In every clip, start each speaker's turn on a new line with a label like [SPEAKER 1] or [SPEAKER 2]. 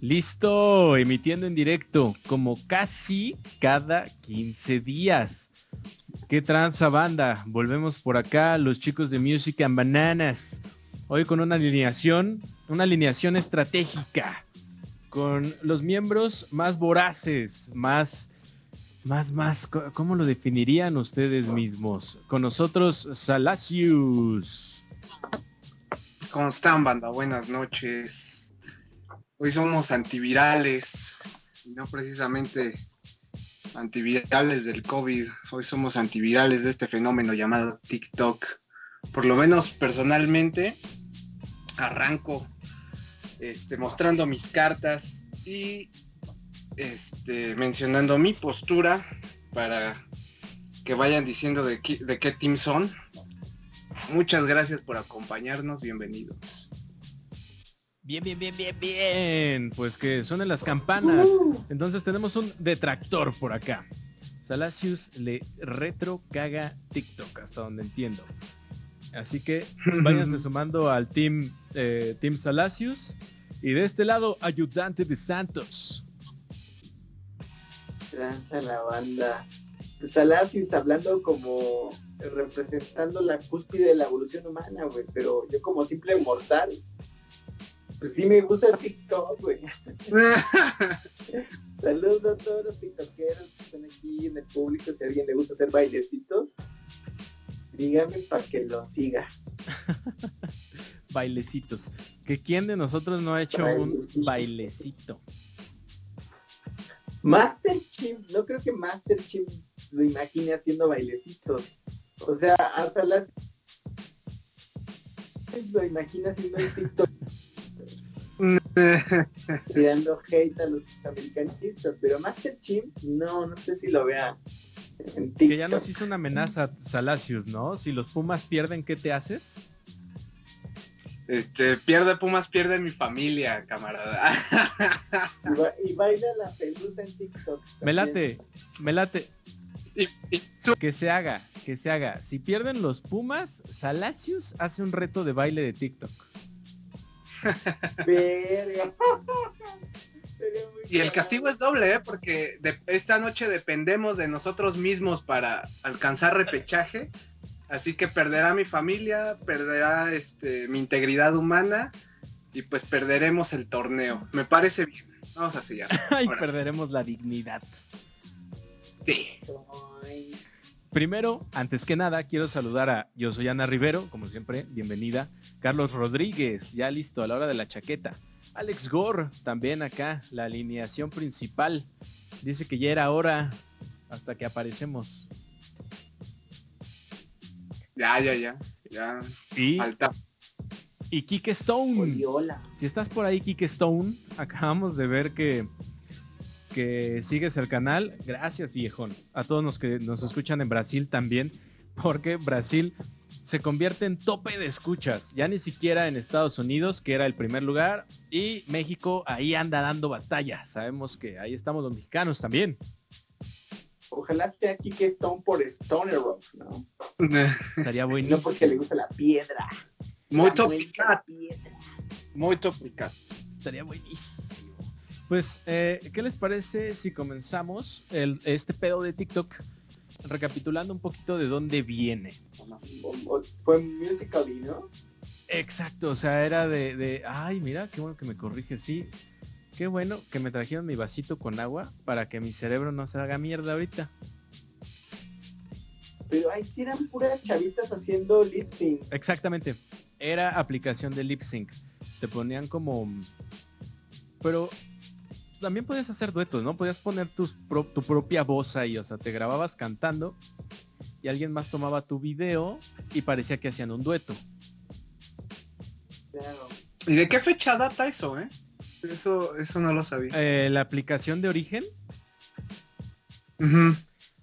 [SPEAKER 1] Listo, emitiendo en directo, como casi cada 15 días. ¿Qué tranza banda? Volvemos por acá, los chicos de Music and Bananas. Hoy con una alineación, una alineación estratégica, con los miembros más voraces, más, más, más, ¿cómo lo definirían ustedes mismos? Con nosotros, Salacius.
[SPEAKER 2] ¿Cómo banda? Buenas noches. Hoy somos antivirales, no precisamente antivirales del COVID. Hoy somos antivirales de este fenómeno llamado TikTok. Por lo menos personalmente arranco este, mostrando mis cartas y este, mencionando mi postura para que vayan diciendo de, de qué team son. Muchas gracias por acompañarnos, bienvenidos.
[SPEAKER 1] Bien, bien, bien, bien, bien. Pues que suenen las campanas. Entonces tenemos un detractor por acá. Salacius le retro caga TikTok, hasta donde entiendo. Así que váyanse sumando al team, eh, team Salacius. Y de este lado, ayudante de Santos.
[SPEAKER 3] La banda. Pues Salacius hablando como representando la cúspide de la evolución humana, güey. Pero yo como simple mortal pues sí me gusta el TikTok, güey. Saludos a todos los tiktokeros que están aquí en el público. Si a alguien le gusta hacer bailecitos, dígame para que lo siga.
[SPEAKER 1] bailecitos. ¿Que quién de nosotros no ha hecho un bailecito?
[SPEAKER 3] Master Chief, no creo que Master Chief lo imagine haciendo bailecitos. O sea, hasta las lo imagina haciendo el TikTok tirando hate a los americanistas, pero Master Chief, no, no sé si lo vea.
[SPEAKER 1] que ya nos hizo una amenaza Salacius, ¿no? Si los Pumas pierden, ¿qué te haces?
[SPEAKER 2] Este, pierde Pumas, pierde mi familia, camarada.
[SPEAKER 3] y, baila la pelusa en TikTok.
[SPEAKER 1] Me late, me late. Que se haga, que se haga. Si pierden los Pumas, Salacius hace un reto de baile de TikTok
[SPEAKER 2] y el castigo es doble, ¿eh? porque esta noche dependemos de nosotros mismos para alcanzar repechaje. Así que perderá mi familia, perderá este, mi integridad humana y pues perderemos el torneo. Me parece bien. Vamos a sellar.
[SPEAKER 1] y perderemos la dignidad.
[SPEAKER 2] Sí.
[SPEAKER 1] Primero, antes que nada, quiero saludar a Yo soy Ana Rivero, como siempre, bienvenida. Carlos Rodríguez, ya listo a la hora de la chaqueta. Alex Gore, también acá, la alineación principal. Dice que ya era hora hasta que aparecemos.
[SPEAKER 2] Ya, ya, ya. Ya.
[SPEAKER 1] Y, Falta. y Kike Stone. Si estás por ahí, Kike Stone, acabamos de ver que que sigues el canal. Gracias, viejón. A todos los que nos escuchan en Brasil también, porque Brasil se convierte en tope de escuchas. Ya ni siquiera en Estados Unidos, que era el primer lugar, y México ahí anda dando batalla. Sabemos que ahí estamos los mexicanos también.
[SPEAKER 3] Ojalá esté aquí que Stone por Stoner Rock, ¿no?
[SPEAKER 1] Estaría buenísimo.
[SPEAKER 3] No porque le gusta la piedra.
[SPEAKER 2] Muy topical. Muy topical.
[SPEAKER 1] Estaría buenísimo. Pues, eh, ¿qué les parece si comenzamos el, este pedo de TikTok recapitulando un poquito de dónde viene?
[SPEAKER 3] Fue musical, ¿no?
[SPEAKER 1] Exacto, o sea, era de, de, ay, mira, qué bueno que me corrige, sí. Qué bueno que me trajeron mi vasito con agua para que mi cerebro no se haga mierda ahorita.
[SPEAKER 3] Pero ahí sí eran puras chavitas haciendo lip sync.
[SPEAKER 1] Exactamente, era aplicación de lip sync. Te ponían como... Pero también podías hacer duetos, ¿no? Podías poner tu propia voz ahí, o sea, te grababas cantando y alguien más tomaba tu video y parecía que hacían un dueto.
[SPEAKER 2] ¿Y de qué fecha data eso, eh? Eso, eso no lo sabía.
[SPEAKER 1] Eh, la aplicación de origen.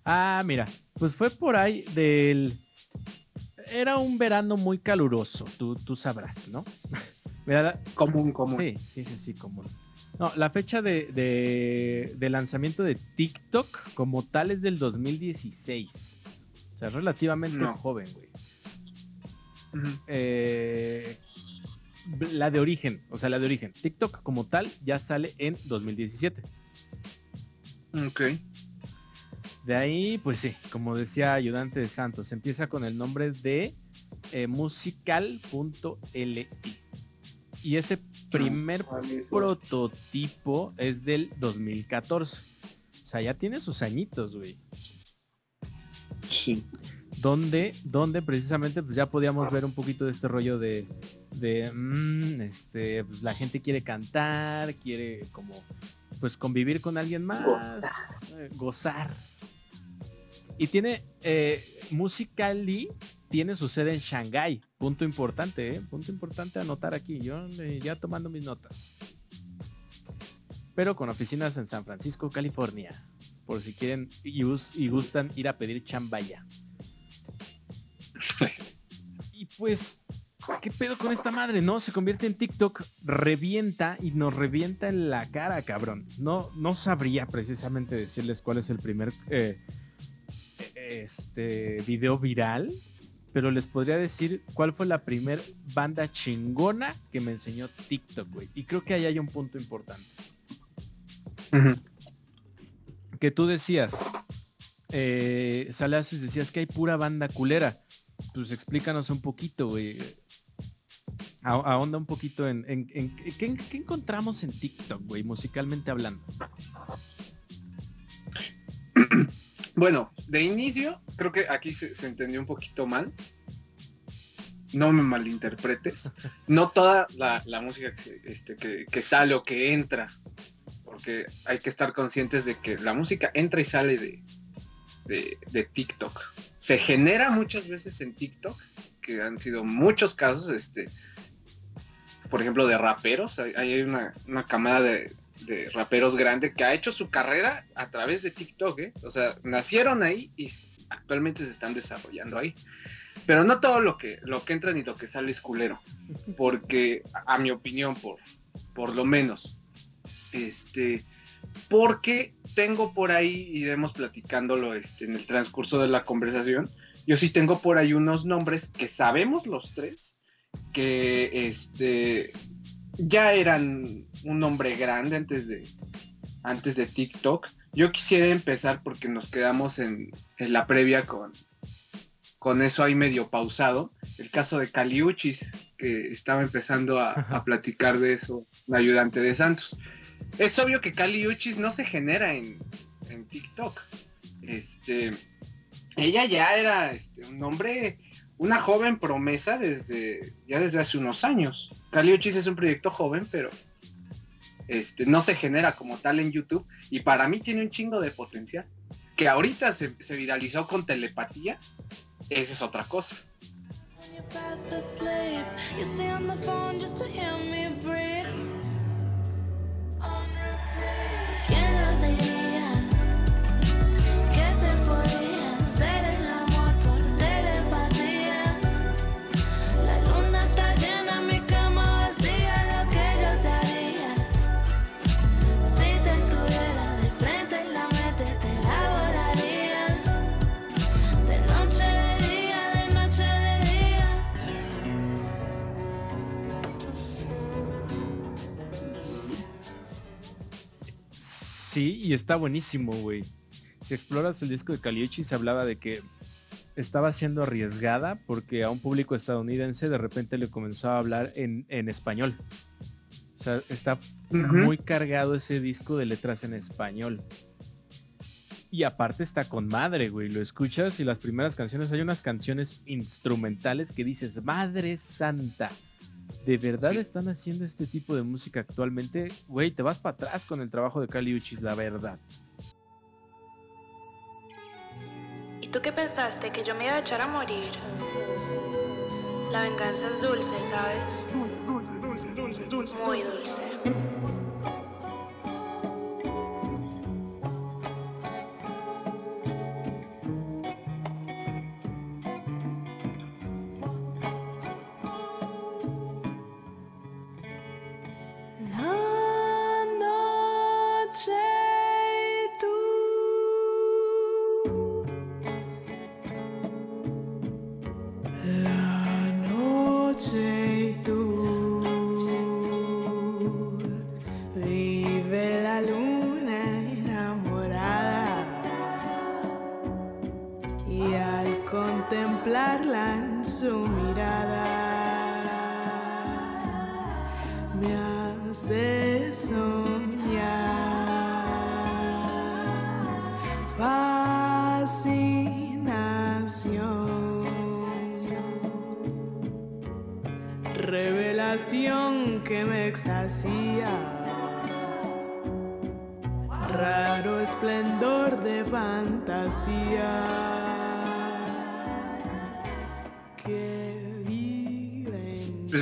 [SPEAKER 1] Ah, mira, pues fue por ahí del... Era un verano muy caluroso, tú, tú sabrás, ¿no?
[SPEAKER 2] común, común.
[SPEAKER 1] Sí, sí, sí, sí, común. No, la fecha de, lanzamiento de TikTok como tal es del 2016. O sea, relativamente joven, güey. Eh, la de origen, o sea, la de origen. TikTok como tal ya sale en 2017.
[SPEAKER 2] Ok.
[SPEAKER 1] De ahí, pues sí, como decía Ayudante de Santos, empieza con el nombre de eh, musical.li. Y ese primer prototipo es del 2014. O sea, ya tiene sus añitos, güey.
[SPEAKER 2] Sí.
[SPEAKER 1] Donde, donde precisamente pues ya podíamos ver un poquito de este rollo de, de mm, este, pues, la gente quiere cantar, quiere como pues convivir con alguien más, eh, gozar. Y tiene eh, Musically tiene su sede en Shanghái. Punto importante, ¿eh? Punto importante a anotar aquí. Yo eh, ya tomando mis notas. Pero con oficinas en San Francisco, California. Por si quieren y, gus- y gustan ir a pedir chambaya. Y pues, ¿qué pedo con esta madre? No, se convierte en TikTok, revienta y nos revienta en la cara, cabrón. No, no sabría precisamente decirles cuál es el primer eh, eh, este video viral, pero les podría decir cuál fue la primer banda chingona que me enseñó TikTok, güey. Y creo que ahí hay un punto importante. Que tú decías, eh, Salacios, decías que hay pura banda culera. Pues explícanos un poquito, güey. Ahonda un poquito en, en- en- ¿qué, qué encontramos en TikTok, güey, musicalmente hablando?
[SPEAKER 2] Bueno, de inicio, creo que aquí se, entendió un poquito mal. No me malinterpretes. No toda la, música que, este, que, sale o que entra, porque hay que estar conscientes de que la música entra y sale de TikTok. Se genera muchas veces en TikTok, que han sido muchos casos, este, por ejemplo, de raperos. Hay, hay una, una camada de, de raperos grande que ha hecho su carrera a través de TikTok, ¿eh? O sea, nacieron ahí y actualmente se están desarrollando ahí. Pero no todo lo que, lo que entra ni lo que sale es culero. Porque, a, a mi opinión, por, por lo menos, este, porque tengo por ahí, iremos platicándolo este, en el transcurso de la conversación, yo sí tengo por ahí unos nombres que sabemos los tres, que este, ya eran un nombre grande antes de, antes de TikTok. Yo quisiera empezar porque nos quedamos en, en la previa con, con eso ahí medio pausado. El caso de Caliuchis, que estaba empezando a, a platicar de eso, un ayudante de Santos. Es obvio que Caliuchis no se genera en, en TikTok. Este, ella ya era este, un hombre, una joven promesa desde ya desde hace unos años. Caliuchis es un proyecto joven, pero este, no se genera como tal en YouTube y para mí tiene un chingo de potencial. Que ahorita se, se viralizó con telepatía, esa es otra cosa.
[SPEAKER 1] Sí, y está buenísimo, güey. Si exploras el disco de Caliucci, se hablaba de que estaba siendo arriesgada porque a un público estadounidense de repente le comenzó a hablar en, en español. O sea, está muy cargado ese disco de letras en español. Y aparte está con madre, güey. Lo escuchas y las primeras canciones, hay unas canciones instrumentales que dices, Madre Santa. ¿De verdad están haciendo este tipo de música actualmente? Güey, te vas para atrás con el trabajo de Cali Uchis, la verdad.
[SPEAKER 4] ¿Y tú qué pensaste? ¿Que yo me iba a echar a morir? La venganza es dulce, ¿sabes? Muy dulce.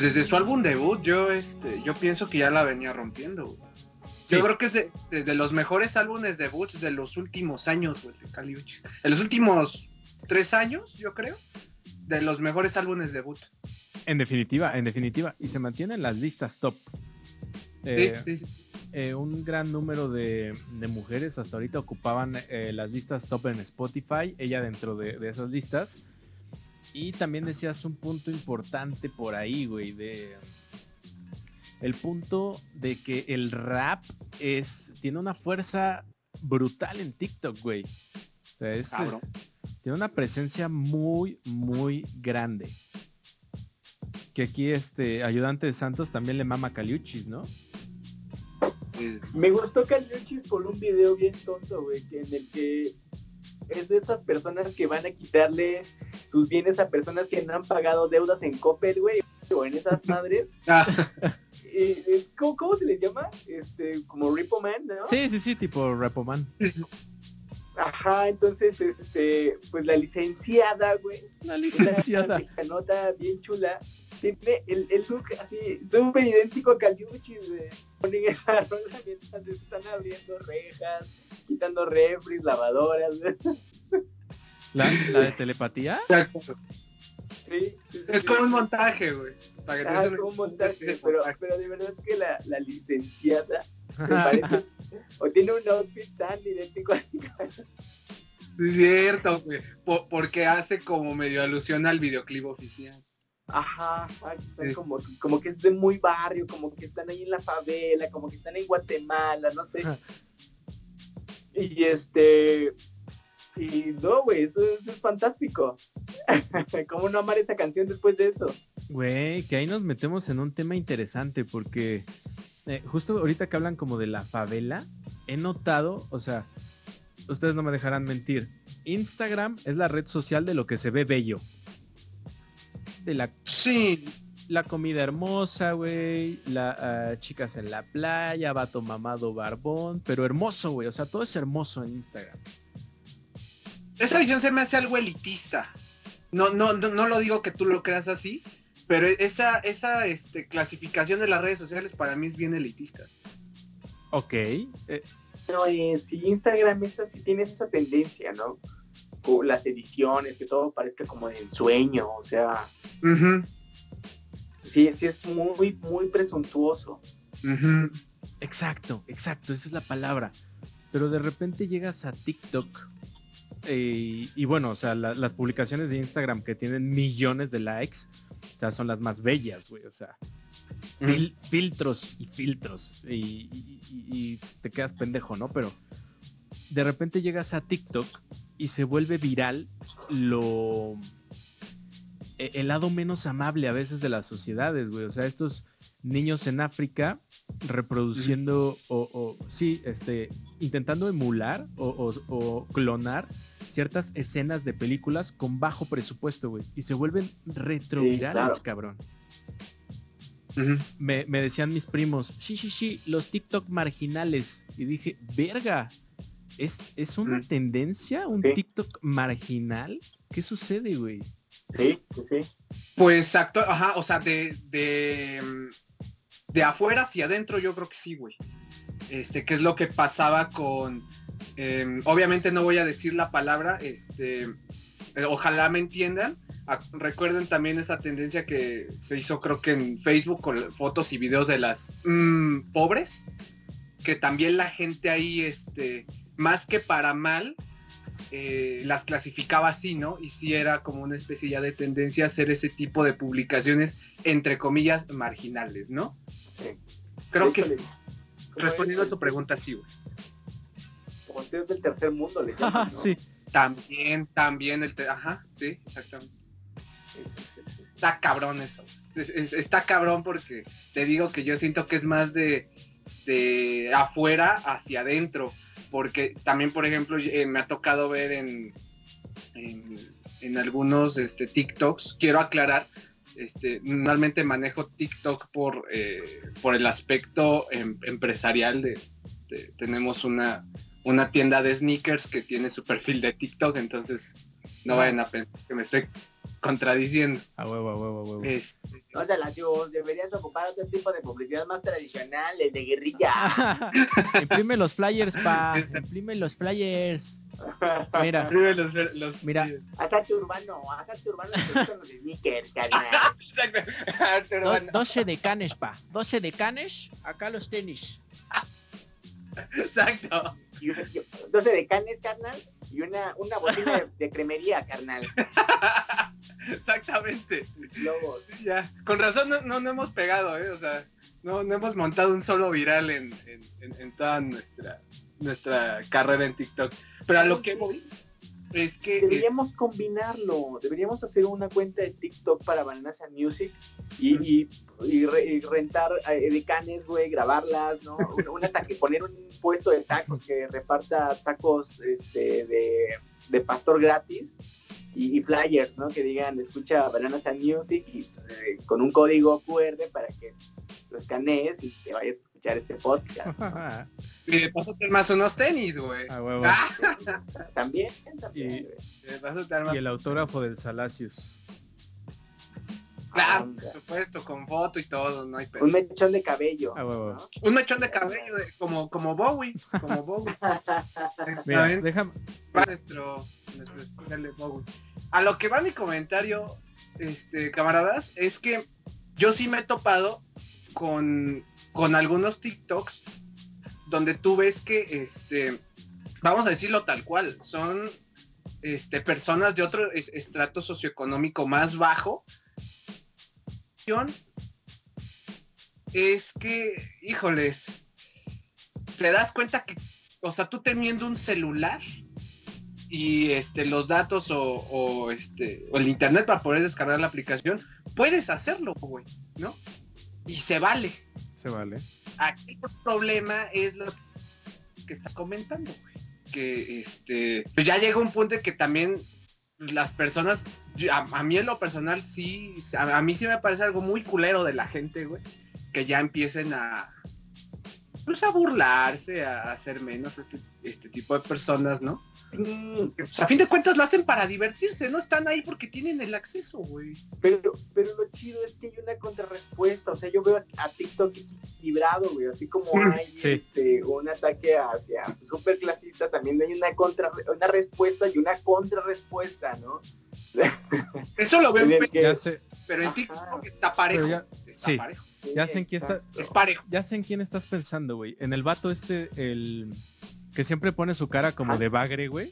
[SPEAKER 2] Desde su álbum debut, yo este, yo pienso que ya la venía rompiendo, güey.
[SPEAKER 1] Sí.
[SPEAKER 2] Yo creo que es de, de- de los mejores álbumes debuts de los últimos años, güey, de Kali Uchis. En los últimos tres años, yo creo, de los mejores álbumes debut.
[SPEAKER 1] En definitiva, en definitiva. Y se mantiene en las listas top.
[SPEAKER 2] Sí,
[SPEAKER 1] Eh,
[SPEAKER 2] sí, sí.
[SPEAKER 1] eh, un gran número de, de mujeres hasta ahorita ocupaban eh, las listas top en Spotify, ella dentro de, de esas listas. Y también decías un punto importante por ahí, güey, de el punto de que el rap es tiene una fuerza brutal en TikTok, güey. O sea, es- tiene una presencia muy, muy grande. Que aquí este ayudante de Santos también le mama Caliuchis, ¿no?
[SPEAKER 2] Sí.
[SPEAKER 3] Me gustó Caliuchis por un video bien tonto, güey, que en el que es de esas personas que van a quitarle sus bienes a personas que no han pagado deudas en Coppel, güey, o en esas madres.
[SPEAKER 2] Ah,
[SPEAKER 3] Eh, ¿cómo, cómo se les llama? Este, como Repo Man, ¿no?
[SPEAKER 1] Sí, sí, sí, tipo Repoman.
[SPEAKER 3] Ajá, entonces, este, pues la licenciada, güey,
[SPEAKER 1] La
[SPEAKER 3] una nota bien chula, tiene el, el look así, súper idéntico a Caliuchis, güey. Ponen esa rola mientras están abriendo rejas, quitando refris, lavadoras, güey.
[SPEAKER 1] ¿La, la de telepatía?
[SPEAKER 3] Sí, sí, sí,
[SPEAKER 2] es
[SPEAKER 3] sí.
[SPEAKER 2] como un montaje, güey. Para que
[SPEAKER 3] Ah,
[SPEAKER 2] des
[SPEAKER 3] es
[SPEAKER 2] una-
[SPEAKER 3] como un montaje,
[SPEAKER 2] es
[SPEAKER 3] pero, de verdad que la, la licenciada me parece, o tiene un outfit tan idéntico a
[SPEAKER 2] Es cierto, güey. Po- porque hace como medio alusión al videoclip oficial.
[SPEAKER 3] Ajá,
[SPEAKER 2] Sí.
[SPEAKER 3] como, como que es de muy barrio, como que están ahí en la favela, como que están en Guatemala, no sé.
[SPEAKER 1] Ajá.
[SPEAKER 3] Y este. Y no, güey, eso, eso es fantástico. ¿Cómo no amar esa canción después de eso?
[SPEAKER 1] Güey, que ahí nos metemos en un tema interesante porque eh, justo ahorita que hablan como de la favela, he notado, o sea, ustedes no me dejarán mentir, Instagram es la red social de lo que se ve bello. De la,
[SPEAKER 2] Sí,
[SPEAKER 1] la comida hermosa, güey, las chicas en la playa, vato mamado barbón, pero hermoso, güey, o sea, todo es hermoso en Instagram.
[SPEAKER 2] Esa visión se me hace algo elitista. No, no, no, no lo digo que tú lo creas así, pero esa, esa este, clasificación de las redes sociales para mí es bien elitista.
[SPEAKER 1] Ok, eh,
[SPEAKER 3] No, eh, sí, Instagram es así, tiene esa tendencia, ¿no? Con las ediciones, que todo parezca como de ensueño, o sea, sí, sí es muy, muy presuntuoso.
[SPEAKER 1] Exacto, exacto, esa es la palabra. Pero de repente llegas a TikTok y bueno, o sea, la- las publicaciones de Instagram que tienen millones de likes, o sea, son las más bellas, güey, o sea, fil- filtros y filtros y, y- y- y te quedas pendejo, ¿no? Pero de repente llegas a TikTok y se vuelve viral lo... e- El lado menos amable a veces de las sociedades, güey. O sea, estos niños en África reproduciendo o, o, sí, este, intentando emular o, o- o clonar ciertas escenas de películas con bajo presupuesto, güey. Y se vuelven retrovirales,
[SPEAKER 3] claro.
[SPEAKER 1] cabrón. Me, me decían mis primos, sí, sí, sí, los TikTok marginales. Y dije, verga, ¿es, es una tendencia? ¿Un
[SPEAKER 3] Sí.
[SPEAKER 1] TikTok marginal? ¿Qué sucede, güey?
[SPEAKER 3] Sí, sí, sí.
[SPEAKER 2] Pues actua- ajá, o sea, de, de, de afuera hacia adentro yo creo que sí, güey. Este, que es lo que pasaba con, em, obviamente no voy a decir la palabra, este, eh, ojalá me entiendan. Ah, recuerden también esa tendencia que se hizo creo que en Facebook con fotos y videos de las mm, pobres, que también la gente ahí, este, más que para mal, eh, las clasificaba así, ¿no? Y sí era como una especie ya de tendencia a hacer ese tipo de publicaciones, entre comillas, marginales, ¿no?
[SPEAKER 3] Sí.
[SPEAKER 2] Creo que
[SPEAKER 3] hecho, le- ¿cómo
[SPEAKER 2] respondiendo
[SPEAKER 3] es?
[SPEAKER 2] a tu pregunta, sí, güey.
[SPEAKER 3] Conteos del tercer mundo, le llaman, ¿no?
[SPEAKER 1] sí.
[SPEAKER 2] También, también el... te- Ajá, sí, exactamente. Está cabrón eso. es- es- está cabrón porque te digo que yo siento que es más de, de afuera hacia adentro. Porque también, por ejemplo, eh, me ha tocado ver en, en, en algunos este, TikToks, quiero aclarar, este, normalmente manejo TikTok por, eh, por el aspecto em- empresarial de, de- tenemos una, una tienda de sneakers que tiene su perfil de TikTok, entonces no vayan a pensar que me estoy contradiciendo.
[SPEAKER 1] A huevo, a huevo, a huevo.
[SPEAKER 2] Este,
[SPEAKER 3] No te la digo, deberías ocupar otro tipo de publicidad más tradicional, el de guerrilla.
[SPEAKER 1] Imprime los flyers, pa. Imprime los flyers. Mira,
[SPEAKER 2] los, los-
[SPEAKER 1] Mira.
[SPEAKER 3] Azarte urbano, azarte urbano gustan los sneakers, carnal.
[SPEAKER 2] Exacto. Pero
[SPEAKER 1] do-
[SPEAKER 2] bueno,
[SPEAKER 1] 12 de canes, pa. 12 de canes, acá los tenis.
[SPEAKER 2] Exacto.
[SPEAKER 3] Y un- y- 12 de canes, carnal, y una, una bocina de, de cremería, carnal.
[SPEAKER 2] Exactamente.
[SPEAKER 3] Lobos.
[SPEAKER 2] Ya. Con razón no, no, no hemos pegado, ¿eh? O sea, no, no hemos montado un solo viral en, en, en- en toda nuestra, nuestra carrera en TikTok. Pero a lo que voy es que... eh,
[SPEAKER 3] Deberíamos combinarlo. Deberíamos hacer una cuenta de TikTok para Bananas and Music y, y, y re- y rentar eh, de canes, güey, grabarlas, ¿no? Una, una taque- poner un puesto de tacos que reparta tacos este, de, de pastor gratis y, flyers, ¿no? Que digan, escucha Bananas and Music y pues, eh, con un código QR para que lo escanees y te vayas escuchar este podcast.
[SPEAKER 1] A
[SPEAKER 2] Y de paso te armas unos tenis, güey.
[SPEAKER 1] huevo.
[SPEAKER 2] Ah,
[SPEAKER 3] También, también.
[SPEAKER 1] Y-
[SPEAKER 3] güey.
[SPEAKER 2] de paso te armas...
[SPEAKER 1] Y el autógrafo del Salacius.
[SPEAKER 2] Claro,
[SPEAKER 3] Anda.
[SPEAKER 2] por supuesto, con foto y todo, no hay pedo.
[SPEAKER 3] Un mechón de cabello.
[SPEAKER 1] A huevo.
[SPEAKER 3] ¿no?
[SPEAKER 2] Un mechón de cabello, de- como, como Bowie, como Bowie.
[SPEAKER 1] Mira, déjame.
[SPEAKER 2] va nuestro, nuestro Bowie. A lo que va mi comentario, este, camaradas, es que yo sí me he topado con, con algunos TikToks donde tú ves que, este, vamos a decirlo tal cual, son este, personas de otro es- estrato socioeconómico más bajo. Es que, híjoles, te das cuenta que, o sea, tú teniendo un celular y este los datos o, o, este o el internet para poder descargar la aplicación, puedes hacerlo, güey, ¿no? Y se vale.
[SPEAKER 1] Se vale.
[SPEAKER 2] Aquí el problema es lo que estás comentando, güey. Que este, pues ya llega un punto en que también las personas, a, a mí en lo personal sí, a, a mí sí me parece algo muy culero de la gente, güey, que ya empiecen a, pues a burlarse, a hacer menos este, este tipo de personas, ¿no?
[SPEAKER 3] Sí,
[SPEAKER 2] Pues, a fin de cuentas lo hacen para divertirse, no están ahí porque tienen el acceso, güey.
[SPEAKER 3] Pero, pero lo chido es que hay una contrarrespuesta. O sea, yo veo a TikTok equilibrado, güey. Así como hay
[SPEAKER 1] Sí.
[SPEAKER 3] este, un ataque hacia super clasista, también hay una, contra, una respuesta y una contrarrespuesta, ¿no?
[SPEAKER 2] Eso lo veo,
[SPEAKER 3] En el
[SPEAKER 2] en
[SPEAKER 3] que-
[SPEAKER 1] Ya sé,
[SPEAKER 2] pero en. TikTok está parejo.
[SPEAKER 1] Ya-
[SPEAKER 2] está
[SPEAKER 1] sí.
[SPEAKER 2] parejo.
[SPEAKER 1] ya sé en quién está.
[SPEAKER 2] Es parejo.
[SPEAKER 1] Ya sé en quién estás pensando, güey. En el vato este, el que siempre pone su cara como de bagre, güey.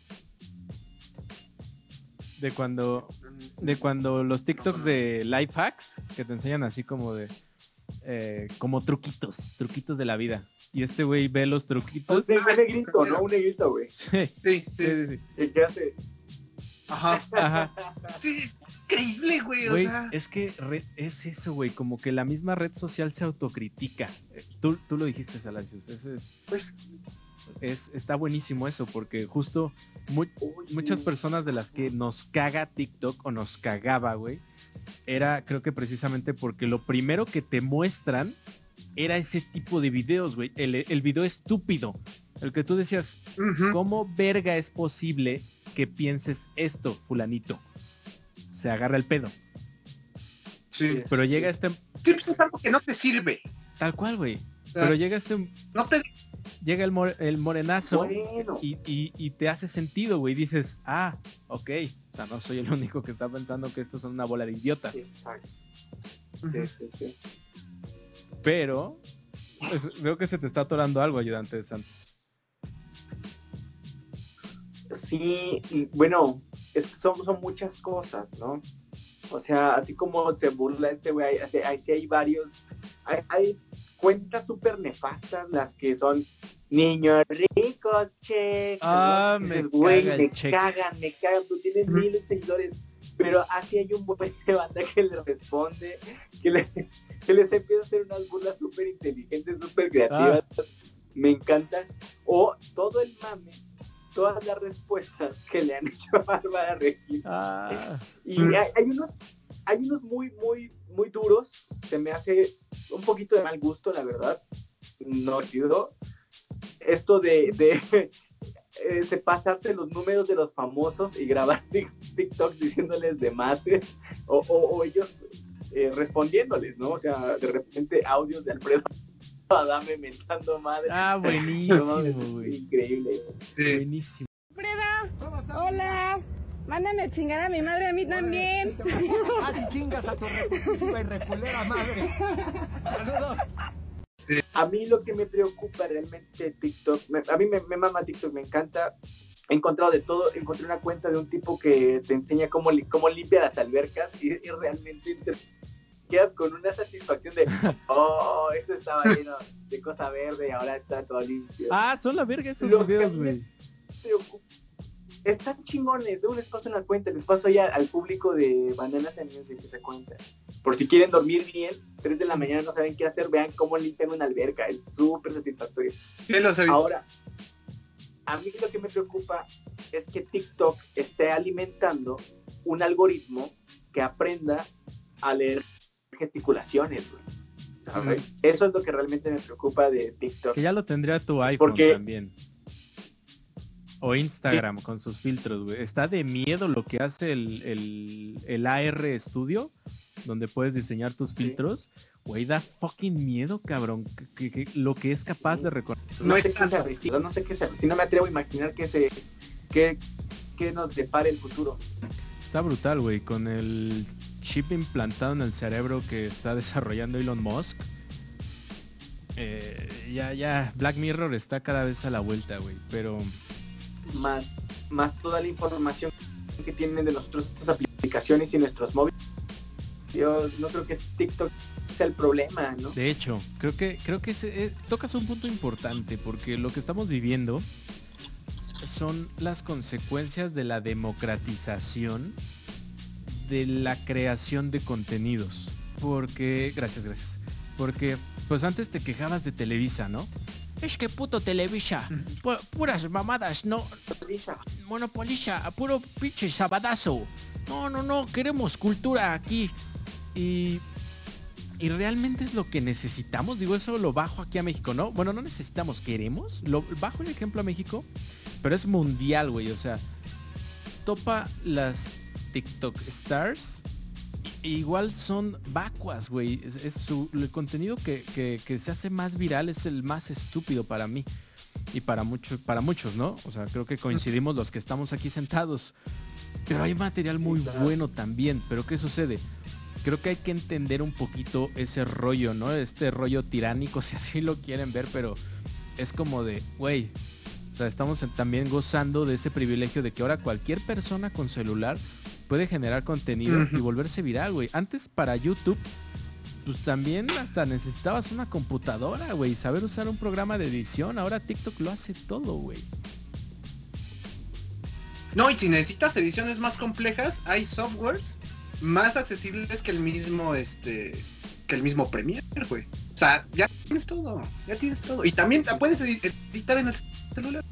[SPEAKER 1] De cuando, de cuando los TikToks de life hacks que te enseñan así como de, eh, como truquitos, truquitos de la vida. Y este güey ve los truquitos.
[SPEAKER 3] Un, un negrito, ¿no? Un negrito, güey.
[SPEAKER 1] Sí,
[SPEAKER 2] Sí,
[SPEAKER 1] sí,
[SPEAKER 2] sí.
[SPEAKER 3] que hace.
[SPEAKER 2] Ajá.
[SPEAKER 1] Ajá.
[SPEAKER 2] Sí, es increíble, güey. O sea,
[SPEAKER 1] es que re- es eso, güey, como que la misma red social se autocritica. Tú, tú lo dijiste, Salacios. Ese es,
[SPEAKER 2] pues,
[SPEAKER 1] es- está buenísimo eso, porque justo muchas personas de las que nos caga TikTok o nos cagaba, güey, era creo que precisamente porque lo primero que te muestran era ese tipo de videos, güey. El, el video estúpido. El que tú decías. ¿cómo verga es posible que pienses esto, fulanito? Se agarra el pedo.
[SPEAKER 2] Sí.
[SPEAKER 1] Pero llega este,
[SPEAKER 2] Sí, pues es algo que no te sirve.
[SPEAKER 1] tal cual, güey.
[SPEAKER 2] O sea,
[SPEAKER 1] Pero llega este,
[SPEAKER 2] no te
[SPEAKER 1] llega el, more- el morenazo
[SPEAKER 3] Bueno,
[SPEAKER 1] y, y- y te hace sentido, güey. Dices, ah, ok. O sea, no soy el único que está pensando que estos son una bola de idiotas.
[SPEAKER 3] exacto. Sí, sí, sí.
[SPEAKER 1] Pero pues, veo que se te está atorando algo, ayudante de Santos.
[SPEAKER 3] Sí, y bueno, es son, son muchas cosas, ¿no? O sea, así como se burla este güey, hay, hay, hay varios, hay, hay cuentas súper nefastas, las que son niños ricos, che.
[SPEAKER 1] Ah,
[SPEAKER 3] ¿no?
[SPEAKER 1] me
[SPEAKER 3] Dices, güey,
[SPEAKER 1] caga
[SPEAKER 3] me
[SPEAKER 1] check.
[SPEAKER 3] cagan, me cagan, tú tienes
[SPEAKER 2] Ujú.
[SPEAKER 3] miles de seguidores, pero así hay un buen de banda que le responde, que, le- que les empieza a hacer unas burlas súper inteligentes, súper creativas. Me encantan. O todo el mame, todas las respuestas que le han hecho a Bárbara Regil.
[SPEAKER 1] Ah,
[SPEAKER 3] Y hay, hay unos, hay unos muy, muy, muy duros. Se me hace un poquito de mal gusto, la verdad. No ayudó. Esto de, de, eh, de pasarse los números de los famosos y grabar tic- TikTok diciéndoles de mate. O, o- o ellos eh, respondiéndoles, ¿no? O sea, de repente audios de Alfredo Adame mentando madre.
[SPEAKER 1] ah,
[SPEAKER 3] No,
[SPEAKER 1] buenísimo, güey.
[SPEAKER 3] Increíble.
[SPEAKER 2] Sí.
[SPEAKER 1] Buenísimo.
[SPEAKER 5] Freda, hola. Mándame a chingar a mi madre a mí también.
[SPEAKER 6] Casi chingas a tu reputísima y reculera madre. Saludos.
[SPEAKER 3] A mí lo que me preocupa realmente de TikTok, me- a mí me, me mama TikTok, me encanta. He encontrado de todo, encontré una cuenta de un tipo que te enseña cómo, li- cómo limpia las albercas y, y realmente te quedas con una satisfacción de, oh, eso estaba lleno de cosa verde y ahora está todo limpio.
[SPEAKER 1] Ah, son la verga esos
[SPEAKER 3] Lo que
[SPEAKER 1] videos, güey.
[SPEAKER 3] Están chingones, luego les paso una cuenta, les paso ya al público de Bananas and Music esa cuenta. Por si quieren dormir bien, 3 de la mañana no saben qué hacer, vean cómo limpian una alberca, es súper satisfactorio.
[SPEAKER 2] Sí, los he visto.
[SPEAKER 3] Ahora, a mí lo que me preocupa es que TikTok esté alimentando un algoritmo que aprenda a leer gesticulaciones, güey. ¿sabes? Eso es lo que realmente me preocupa de TikTok.
[SPEAKER 1] Que ya lo tendría tu iPhone
[SPEAKER 3] Porque-
[SPEAKER 1] también. O Instagram con sus filtros, güey. Está de miedo lo que hace el, el, el AR Studio, donde puedes diseñar tus filtros. Güey, da fucking miedo, cabrón. que- que- que lo que es capaz de reconocer.
[SPEAKER 3] No,
[SPEAKER 2] No
[SPEAKER 3] sé qué se avecina, no sé qué se avecina, no me atrevo a imaginar que se que, que nos depare el futuro.
[SPEAKER 1] Está brutal, güey. Con el chip implantado en el cerebro que está desarrollando Elon Musk. Eh, ya, ya, Black Mirror está cada vez a la vuelta, güey. Pero
[SPEAKER 3] Más, más toda la información que tienen de nosotros estas aplicaciones y nuestros móviles. Yo no creo que TikTok sea el problema, ¿no?
[SPEAKER 1] De hecho, creo que creo que eh, tocas un punto importante porque lo que estamos viviendo son las consecuencias de la democratización de la creación de contenidos. Porque, gracias, gracias. Porque, pues antes te quejabas de Televisa, ¿no? Es que puto Televisa, pu- puras mamadas, no, monopoliza, puro pinche sabadazo. No, no, no, queremos cultura aquí. Y, y realmente es lo que necesitamos. Digo, eso lo bajo aquí a México, ¿no? Bueno, no necesitamos, queremos. Lo bajo el ejemplo a México, pero es mundial, güey. O sea, topa las TikTok stars. I- Igual son vacuas, güey. Es, es su- el contenido que, que- que se hace más viral es el más estúpido para mí. Y para muchos, para muchos, ¿no? O sea, creo que coincidimos los que estamos aquí sentados. Pero hay material muy bueno también. Pero ¿qué sucede? Creo que hay que entender un poquito ese rollo, ¿no? Este rollo tiránico, si así lo quieren ver, pero es como de, güey, o sea, estamos también gozando de ese privilegio de que ahora cualquier persona con celular puede generar contenido y volverse viral, güey. Antes para YouTube, pues también hasta necesitabas una computadora, güey, saber usar un programa de edición. Ahora TikTok lo hace todo, güey.
[SPEAKER 2] No, y si necesitas ediciones más complejas, hay softwares más accesibles que el mismo, este, que el mismo Premiere, güey. O sea, ya tienes todo, ya tienes todo. Y también la puedes edi- editar en el celular.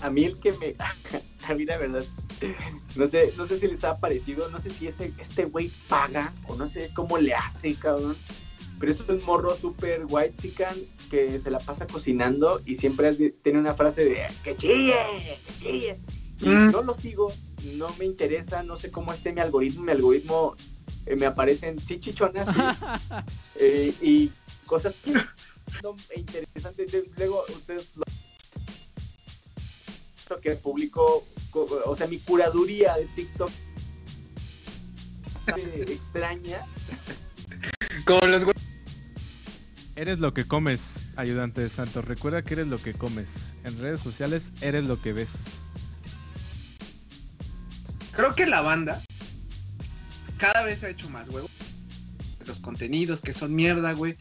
[SPEAKER 3] A mí el que me... A mí la verdad, no sé, no sé si les ha parecido, no sé si ese, este güey paga o no sé cómo le hace, cabrón. Pero es un morro súper white chican que se la pasa cocinando y siempre tiene una frase de que chille, que chille. Y
[SPEAKER 2] Mm.
[SPEAKER 3] no lo sigo, no me interesa, no sé cómo esté mi algoritmo. Mi algoritmo eh, me aparecen sí chichonas sí, eh, y cosas no, interesantes. Luego ustedes lo que publico, co- o sea, mi curaduría de TikTok extraña.
[SPEAKER 2] Con los güey-
[SPEAKER 1] Eres lo que comes, ayudante de Santos. Recuerda que eres lo que comes. En redes sociales eres lo que ves.
[SPEAKER 2] Creo que la banda cada vez se ha hecho más, huevo. Los contenidos que son mierda, güey.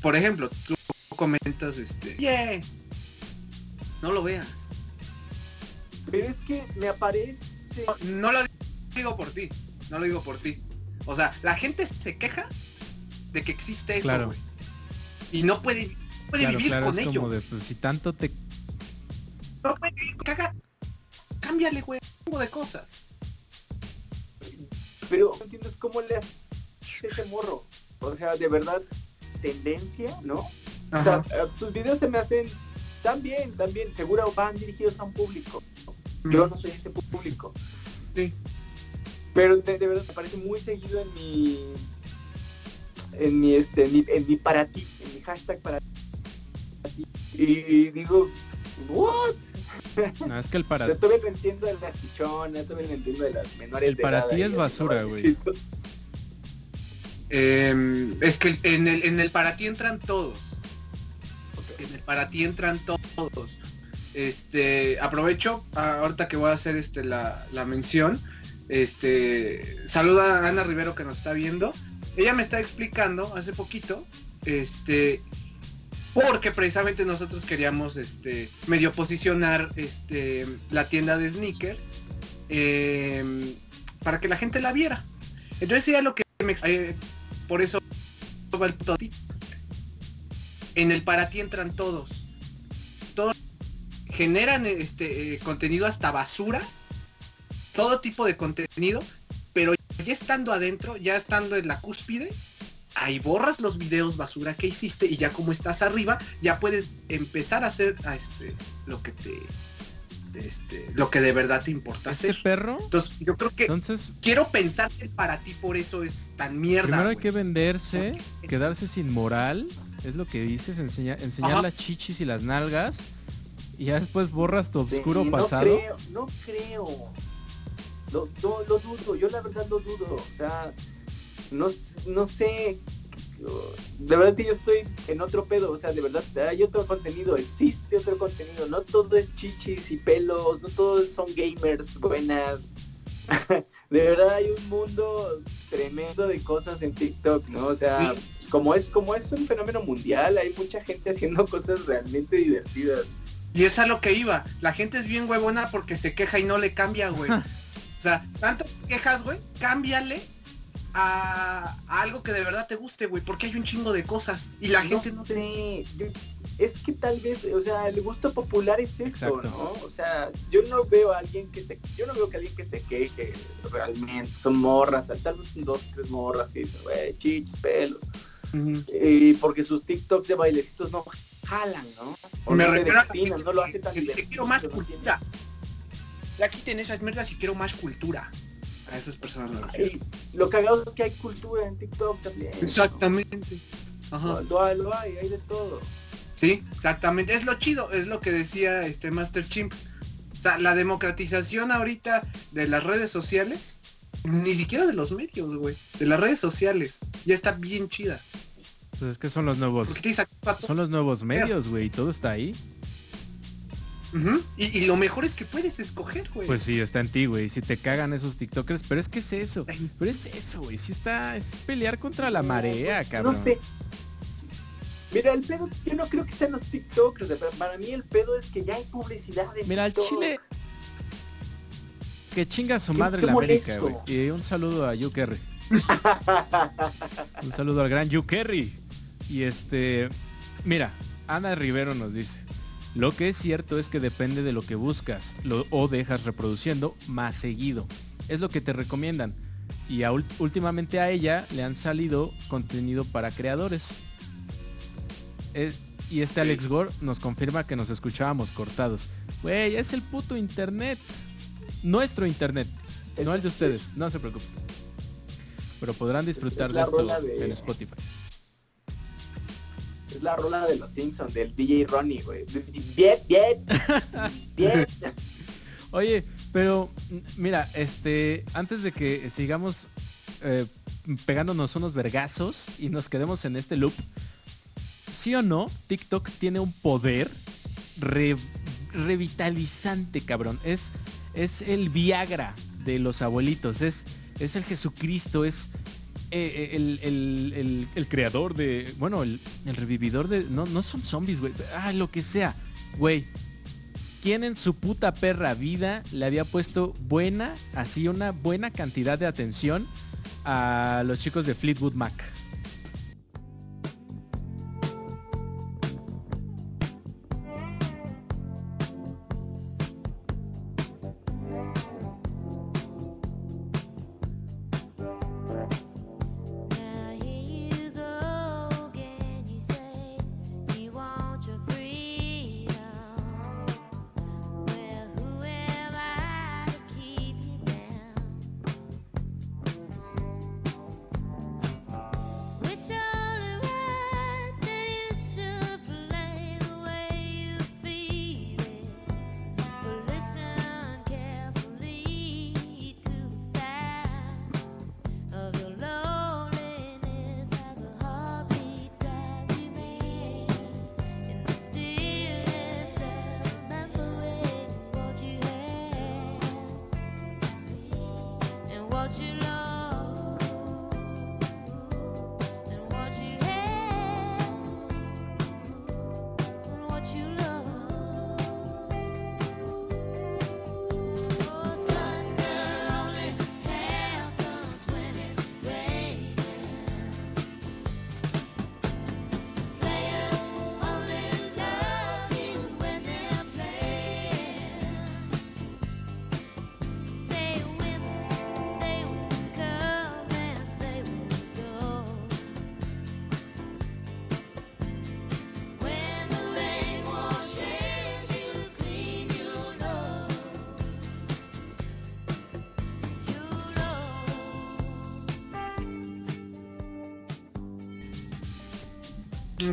[SPEAKER 2] Por ejemplo, tú comentas, este, yeah. No lo veas.
[SPEAKER 3] Pero es que me aparece dice,
[SPEAKER 2] no lo digo por ti, no lo digo por ti. O sea, la gente se queja de que existe eso,
[SPEAKER 1] Claro.
[SPEAKER 2] güey. Y no puede, no puede
[SPEAKER 1] Claro,
[SPEAKER 2] vivir
[SPEAKER 1] claro,
[SPEAKER 2] con
[SPEAKER 1] es
[SPEAKER 2] ello.
[SPEAKER 1] como de, pues si tanto te...
[SPEAKER 2] No puede vivir, caga. Cámbiale, güey, un de cosas.
[SPEAKER 3] pero no entiendes cómo le hace ese morro. O sea, de verdad, tendencia, ¿no? O sea, tus videos se me hacen tan bien, tan bien. Seguro van dirigidos a un público. Yo no soy ese público.
[SPEAKER 2] Sí.
[SPEAKER 3] Pero de, de verdad me parece muy seguido en mi. En mi, este, en mi, en mi para ti, en mi hashtag para ti. Y digo, ¿what?
[SPEAKER 1] No, es que el para...
[SPEAKER 3] Yo todavía no entiendo de las chichonas, todavía no entiendo de las menores.
[SPEAKER 1] El
[SPEAKER 3] de
[SPEAKER 1] para ti es basura, güey.
[SPEAKER 2] Eh, es que en el, en el para ti entran todos. En el para ti entran todos. Este, aprovecho, ah, ahorita que voy a hacer este la, la mención. Este, saluda a Ana Rivero que nos está viendo. Ella me está explicando hace poquito, este, porque precisamente nosotros queríamos este medio posicionar este la tienda de sneakers eh, para que la gente la viera. Entonces ella lo que me eh, por eso. En el para ti entran todos. Todos generan este eh, contenido hasta basura. Todo tipo de contenido. Pero ya estando adentro, ya estando en la cúspide, ahí borras los videos basura que hiciste y ya como estás arriba, ya puedes empezar a hacer a este, lo que te este, lo que de verdad te importa
[SPEAKER 1] Este
[SPEAKER 2] hacer.
[SPEAKER 1] perro,
[SPEAKER 2] Entonces, yo creo que
[SPEAKER 1] entonces,
[SPEAKER 2] quiero pensar que para ti por eso es tan mierda.
[SPEAKER 1] primero hay que venderse, quedarse sin moral, es lo que dices, enseña- enseñar
[SPEAKER 2] Ajá.
[SPEAKER 1] las chichis y las nalgas, y ya después borras tu
[SPEAKER 3] Sí,
[SPEAKER 1] oscuro
[SPEAKER 3] no
[SPEAKER 1] pasado.
[SPEAKER 3] creo, no creo. Lo, lo, lo dudo, yo la verdad lo dudo. O sea, no, no sé. De verdad que yo estoy en otro pedo. O sea, de verdad hay otro contenido, existe otro contenido. No todo es chichis y pelos, no todos son gamers buenas. De verdad hay un mundo tremendo de cosas en TikTok, ¿no? O sea, como es como es un fenómeno mundial, hay mucha gente haciendo cosas realmente divertidas.
[SPEAKER 2] Y es a lo que iba. La gente es bien huevona porque se queja y no le cambia, güey. o sea, tanto quejas, güey, cámbiale a, a algo que de verdad te guste, güey. Porque hay un chingo de cosas. Y la gente no
[SPEAKER 3] sé. yo- es que tal vez, o sea, el gusto popular es eso,
[SPEAKER 1] Exacto.
[SPEAKER 3] ¿no? O sea, yo no veo a alguien que se, yo no veo que alguien que se queje realmente, son morras, tal vez son dos, tres morras que dicen, güey, chichis, pelos. Y porque sus TikToks de bailecitos no jalan, ¿no? O
[SPEAKER 2] Me
[SPEAKER 3] no
[SPEAKER 2] refiero a gente
[SPEAKER 3] no lo hace tan
[SPEAKER 2] que
[SPEAKER 3] divertido,
[SPEAKER 2] quiero más cultura. Ya quiten esas mierdas y quiero más cultura. A esas personas me refiero.
[SPEAKER 3] Lo cagado es que hay cultura en TikTok también. ¿no?
[SPEAKER 2] Exactamente. Ajá.
[SPEAKER 3] Lo, hay, lo hay, hay de todo.
[SPEAKER 2] Sí, exactamente. Es lo chido, es lo que decía este Master Chimp. O sea, la democratización ahorita de las redes sociales, ni siquiera de los medios, güey, de las redes sociales, ya está bien chida.
[SPEAKER 1] Pues es que son los nuevos, son los nuevos medios, güey, y todo está ahí.
[SPEAKER 2] Y, y lo mejor es que puedes escoger, güey.
[SPEAKER 1] Pues sí, está en ti, güey. Si te cagan esos TikTokers, pero es que es eso. Pero es eso, güey. Sí está, es pelear contra la marea, cabrón.
[SPEAKER 3] No sé. Mira, el pedo, yo no creo que sean los TikTokers. de- Para mí el pedo es que ya hay publicidad en
[SPEAKER 1] Mira, al
[SPEAKER 3] TikTok.
[SPEAKER 1] Chile. Que chinga su madre la América, güey. Y un saludo a Hugh Kerry. Un saludo al gran Hugh Kerry. Y este. Mira, Ana Rivero nos dice. Lo que es cierto es que depende de lo que buscas lo- o dejas reproduciendo más seguido. Es lo que te recomiendan. Y a últimamente a ella le han salido contenido para creadores. Es- y este Alex Gore nos confirma que nos escuchábamos cortados. Güey, es el puto internet. Nuestro internet. No el de ustedes. No se preocupen. Pero podrán disfrutar
[SPEAKER 3] Es
[SPEAKER 1] de esto
[SPEAKER 3] de-
[SPEAKER 1] en Spotify.
[SPEAKER 3] Es la rola de los Simpsons, del DJ Ronnie, güey. Bien, bien. Bien.
[SPEAKER 1] Oye, pero mira, este, antes de que sigamos eh, pegándonos unos vergazos y nos quedemos en este loop, sí o no, TikTok tiene un poder re- revitalizante, cabrón. Es, es el Viagra de los abuelitos, es, es el Jesucristo, es eh, el, el- el- el creador de, bueno, el, el revividor de, no, no son zombies, güey, ah, lo que sea, güey.
[SPEAKER 7] ¿quién en su puta perra vida le había puesto buena, así una buena cantidad de atención a los chicos de Fleetwood Mac?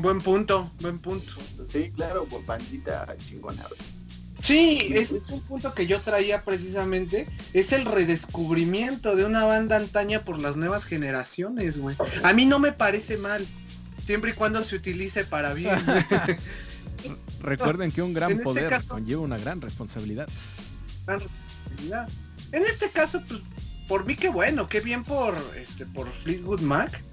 [SPEAKER 2] Buen punto, buen punto.
[SPEAKER 3] Sí, claro, pues bandita chingona.
[SPEAKER 2] Sí, ese es un punto que yo traía precisamente. Es el redescubrimiento de una banda antaña por las nuevas generaciones, güey. A mí no me parece mal, siempre y cuando se utilice para bien.
[SPEAKER 7] Recuerden que un
[SPEAKER 2] En
[SPEAKER 7] gran
[SPEAKER 2] este
[SPEAKER 7] poder
[SPEAKER 2] caso-
[SPEAKER 7] conlleva una gran responsabilidad.
[SPEAKER 2] Gran responsabilidad. En este caso, pues, por mí qué bueno, qué bien por este por Fleetwood Mac.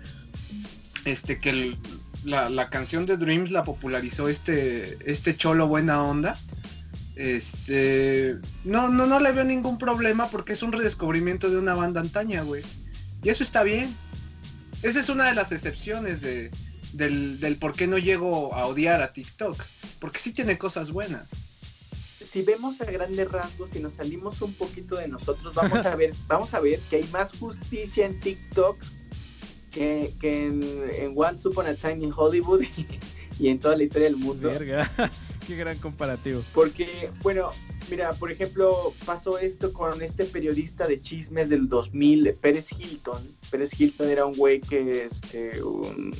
[SPEAKER 2] Este que el- la, la canción de Dreams la popularizó este este cholo buena onda. Este no no no le veo ningún problema porque es un redescubrimiento de una banda antaña, güey. Y eso está bien. Esa es una de las excepciones de del, del por qué no llego a odiar a TikTok, porque sí tiene cosas buenas.
[SPEAKER 3] si vemos a grandes rasgos y nos salimos un poquito de nosotros, vamos a ver, vamos a ver que hay más justicia en TikTok que, que en, en Once Upon a Time in Hollywood y, en toda la historia del mundo.
[SPEAKER 7] Verga, qué gran comparativo.
[SPEAKER 3] Porque, bueno, mira, por ejemplo, pasó esto con este periodista de chismes del 2000, Pérez Hilton. Pérez Hilton era un güey que, este, un,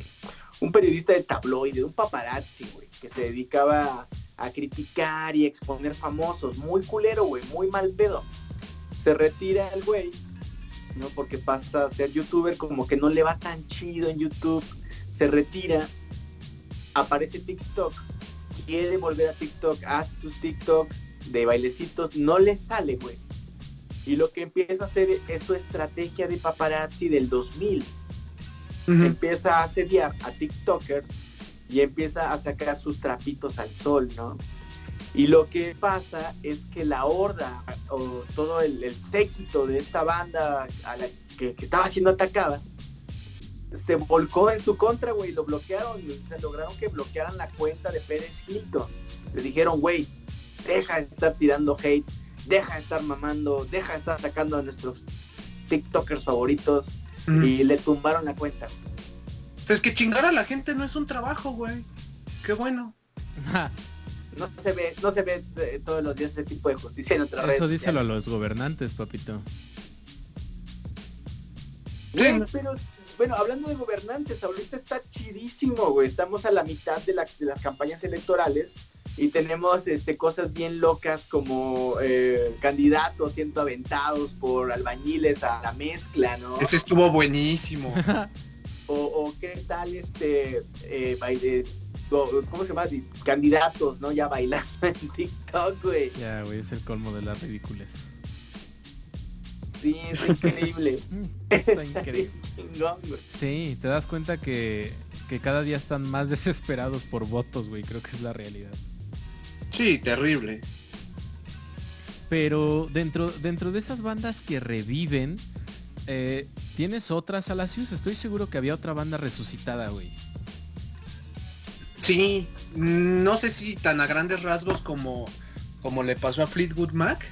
[SPEAKER 3] un periodista de tabloide, un paparazzi, güey, que se dedicaba a criticar y exponer famosos. Muy culero, güey, muy mal pedo. Se retira el güey, ¿no? Porque pasa a ser youtuber, como que no le va tan chido en YouTube. Se retira, aparece TikTok, quiere volver a TikTok, hace sus TikTok de bailecitos, no le sale, güey. Y lo que empieza a hacer es su estrategia de paparazzi del 2000 empieza a asediar a TikTokers y empieza a sacar sus trapitos al sol, ¿no? Y lo que pasa es que la horda o todo el, el séquito de esta banda a la que, que estaba siendo atacada se volcó en su contra, güey, lo bloquearon, o sea, lograron que bloquearan la cuenta de Pérez Hilton. Le dijeron, güey, deja de estar tirando hate, deja de estar mamando, deja de estar atacando a nuestros TikTokers favoritos y le tumbaron la cuenta.
[SPEAKER 2] Es que chingar a la gente no es un trabajo, güey. Qué bueno.
[SPEAKER 3] No se ve, no se ve eh, todos los días ese tipo de justicia en otras redes.
[SPEAKER 7] Eso díselo a los gobernantes, papito.
[SPEAKER 3] Güey, pero bueno, hablando de gobernantes, ahorita está chidísimo, güey. Estamos a la mitad de, la- de las campañas electorales y tenemos este, cosas bien locas como eh, candidatos siendo aventados por albañiles a la mezcla, ¿no?
[SPEAKER 2] Ese estuvo buenísimo.
[SPEAKER 3] O, o qué tal este eh, ¿cómo se llama? Di- Candidatos, ¿no? Ya bailando en TikTok, güey.
[SPEAKER 7] Ya, güey, es el colmo de las ridículas.
[SPEAKER 3] Sí, es increíble.
[SPEAKER 7] Mm, Está increíble.
[SPEAKER 3] bien chingón, güey.
[SPEAKER 7] Sí, te das cuenta que, que cada día están más desesperados por votos, güey. Creo que es la realidad.
[SPEAKER 2] Sí, terrible.
[SPEAKER 1] Pero dentro, dentro de esas bandas que reviven, eh, ¿tienes otras, Alacius? Estoy seguro que había otra banda resucitada, güey.
[SPEAKER 2] Sí, no sé si tan a grandes rasgos como, como le pasó a Fleetwood Mac,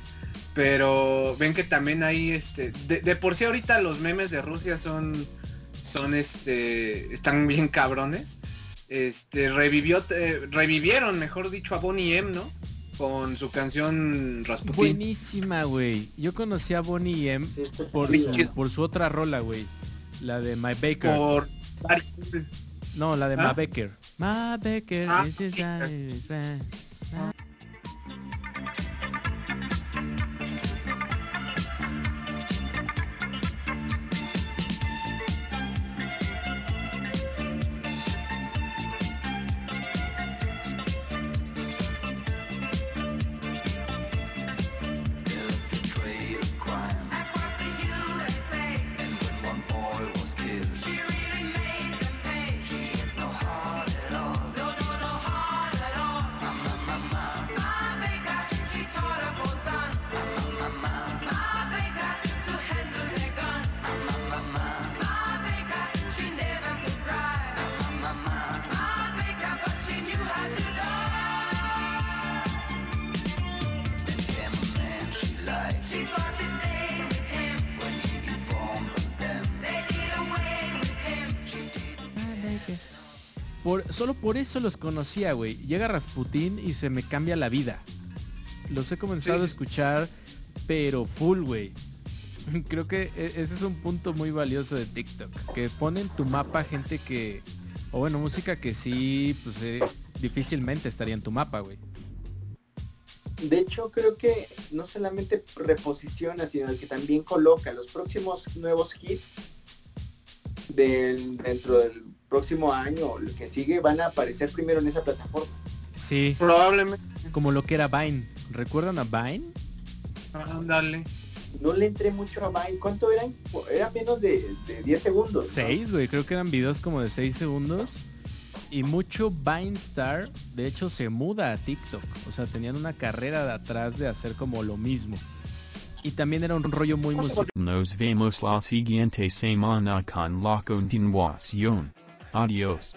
[SPEAKER 2] pero ven que también hay este. De, de por sí ahorita los memes de Rusia son. son este. están bien cabrones. Este revivió eh, revivieron, mejor dicho, a Bonnie M, ¿no? Con su canción Rasputin.
[SPEAKER 1] Buenísima, güey. Yo conocí a Bonnie M por, su, por su otra rola, güey. La de My Baker.
[SPEAKER 2] Por
[SPEAKER 1] No, la de
[SPEAKER 2] ¿Ah?
[SPEAKER 1] Ma Becker. My baker
[SPEAKER 2] ah,
[SPEAKER 1] is
[SPEAKER 4] his eyes.
[SPEAKER 1] Por, solo por eso los conocía, güey. Llega Rasputín y se me cambia la vida. Los he comenzado
[SPEAKER 2] Sí,
[SPEAKER 1] a escuchar, pero full, güey. Creo que e- ese es un punto muy valioso de TikTok. Que ponen tu mapa gente que... O bueno, música que sí, pues eh, difícilmente estaría en tu mapa, güey.
[SPEAKER 3] De hecho, creo que no solamente reposiciona, sino que también coloca los próximos nuevos hits del, dentro del próximo año o el que sigue van a aparecer primero en esa plataforma.
[SPEAKER 1] Sí,
[SPEAKER 2] probablemente.
[SPEAKER 1] como lo que era Vine. ¿Recuerdan a Vine?
[SPEAKER 2] Ándale.
[SPEAKER 3] No le entré mucho a Vine. ¿Cuánto eran? Era menos de, de 10 segundos. ¿no?
[SPEAKER 1] Seis, güey. Creo que eran videos como de 6 segundos. Y mucho Vine Star, de hecho, se muda a TikTok. O sea, tenían una carrera de atrás de hacer como lo mismo. Y también era un rollo muy musical.
[SPEAKER 8] Nos vemos la siguiente semana con la continuación. Adios.